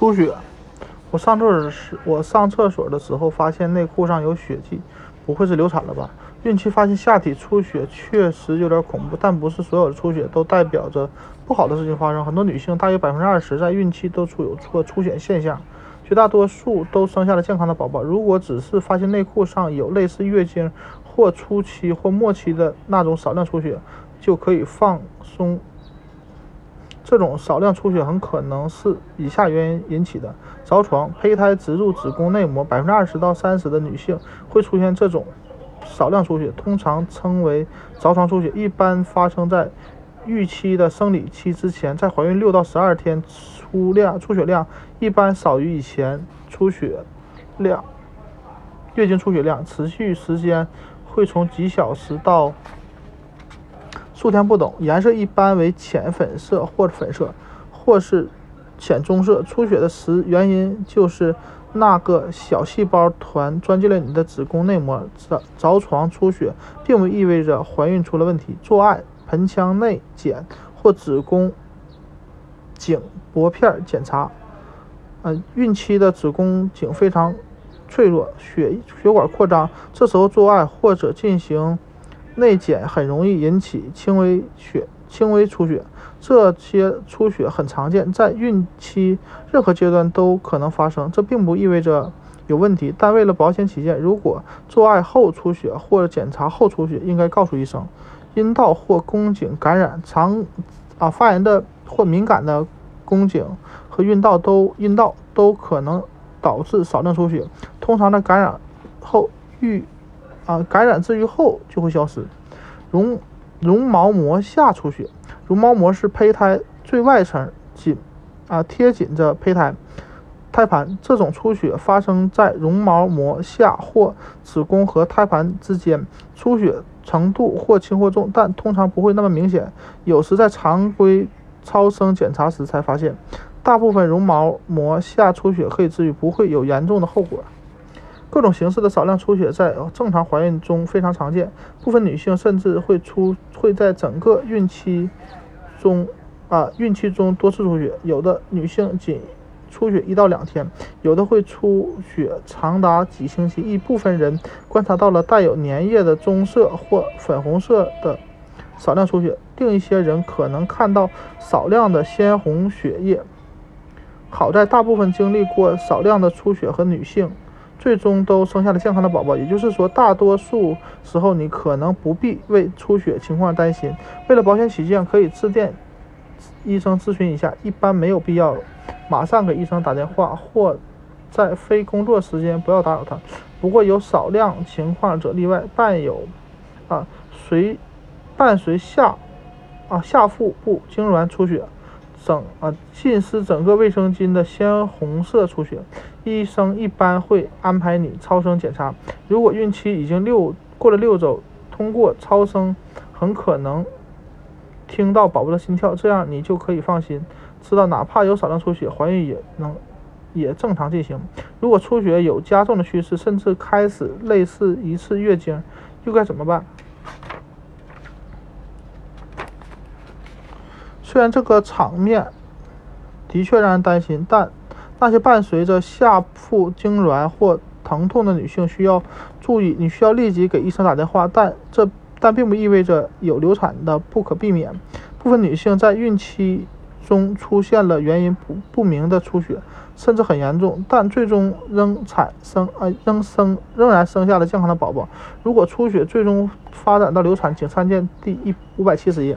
出血。我上厕所时，我上厕所的时候发现内裤上有血迹，不会是流产了吧？孕期发现下体出血确实有点恐怖，但不是所有的出血都代表着不好的事情发生。很多女性，大约百分之二十，在孕期都出有出出血现象，绝大多数都生下了健康的宝宝。如果只是发现内裤上有类似月经或初期或末期的那种少量出血，就可以放松。这种少量出血很可能是以下原因引起的：着床、胚胎植入子宫内膜。百分之二十到三十的女性会出现这种少量出血，通常称为着床出血，一般发生在预期的生理期之前。在怀孕六到十二天，出量出血量一般少于以前出血量。月经出血量持续时间会从几小时到。数天不懂，颜色一般为浅粉色或粉色，或是浅棕色。出血的时原因就是那个小细胞团钻进了你的子宫内膜。着着床出血并不意味着怀孕出了问题。做爱、盆腔内检或子宫颈薄片检查。嗯，孕期的子宫颈非常脆弱，血血管扩张，这时候做爱或者进行。内检很容易引起轻微血、轻微出血，这些出血很常见，在孕期任何阶段都可能发生。这并不意味着有问题，但为了保险起见，如果做爱后出血或者检查后出血，应该告诉医生。阴道或宫颈感染、常啊发炎的或敏感的宫颈和阴道都阴道都可能导致少量出血，通常的感染后愈。啊，感染治愈后就会消失。绒绒毛膜下出血，绒毛膜是胚胎最外层，紧啊贴紧着胚胎胎盘。这种出血发生在绒毛膜下或子宫和胎盘之间，出血程度或轻或重，但通常不会那么明显。有时在常规超声检查时才发现。大部分绒毛膜下出血可以治愈，不会有严重的后果。各种形式的少量出血在正常怀孕中非常常见，部分女性甚至会出会在整个孕期中啊孕期中多次出血，有的女性仅出血一到两天，有的会出血长达几星期。一部分人观察到了带有粘液的棕色或粉红色的少量出血，另一些人可能看到少量的鲜红血液。好在大部分经历过少量的出血和女性。最终都生下了健康的宝宝，也就是说，大多数时候你可能不必为出血情况担心。为了保险起见，可以致电医生咨询一下，一般没有必要马上给医生打电话，或在非工作时间不要打扰他。不过有少量情况者例外，伴有啊随伴随下啊下腹部痉挛出血。整啊浸湿整个卫生巾的鲜红色出血，医生一般会安排你超声检查。如果孕期已经六过了六周，通过超声很可能听到宝宝的心跳，这样你就可以放心，知道哪怕有少量出血，怀孕也能也正常进行。如果出血有加重的趋势，甚至开始类似一次月经，又该怎么办？虽然这个场面的确让人担心，但那些伴随着下腹痉挛或疼痛的女性需要注意，你需要立即给医生打电话。但这但并不意味着有流产的不可避免。部分女性在孕期中出现了原因不不明的出血，甚至很严重，但最终仍产生呃仍生仍然生下了健康的宝宝。如果出血最终发展到流产，请参见第一五百七十页。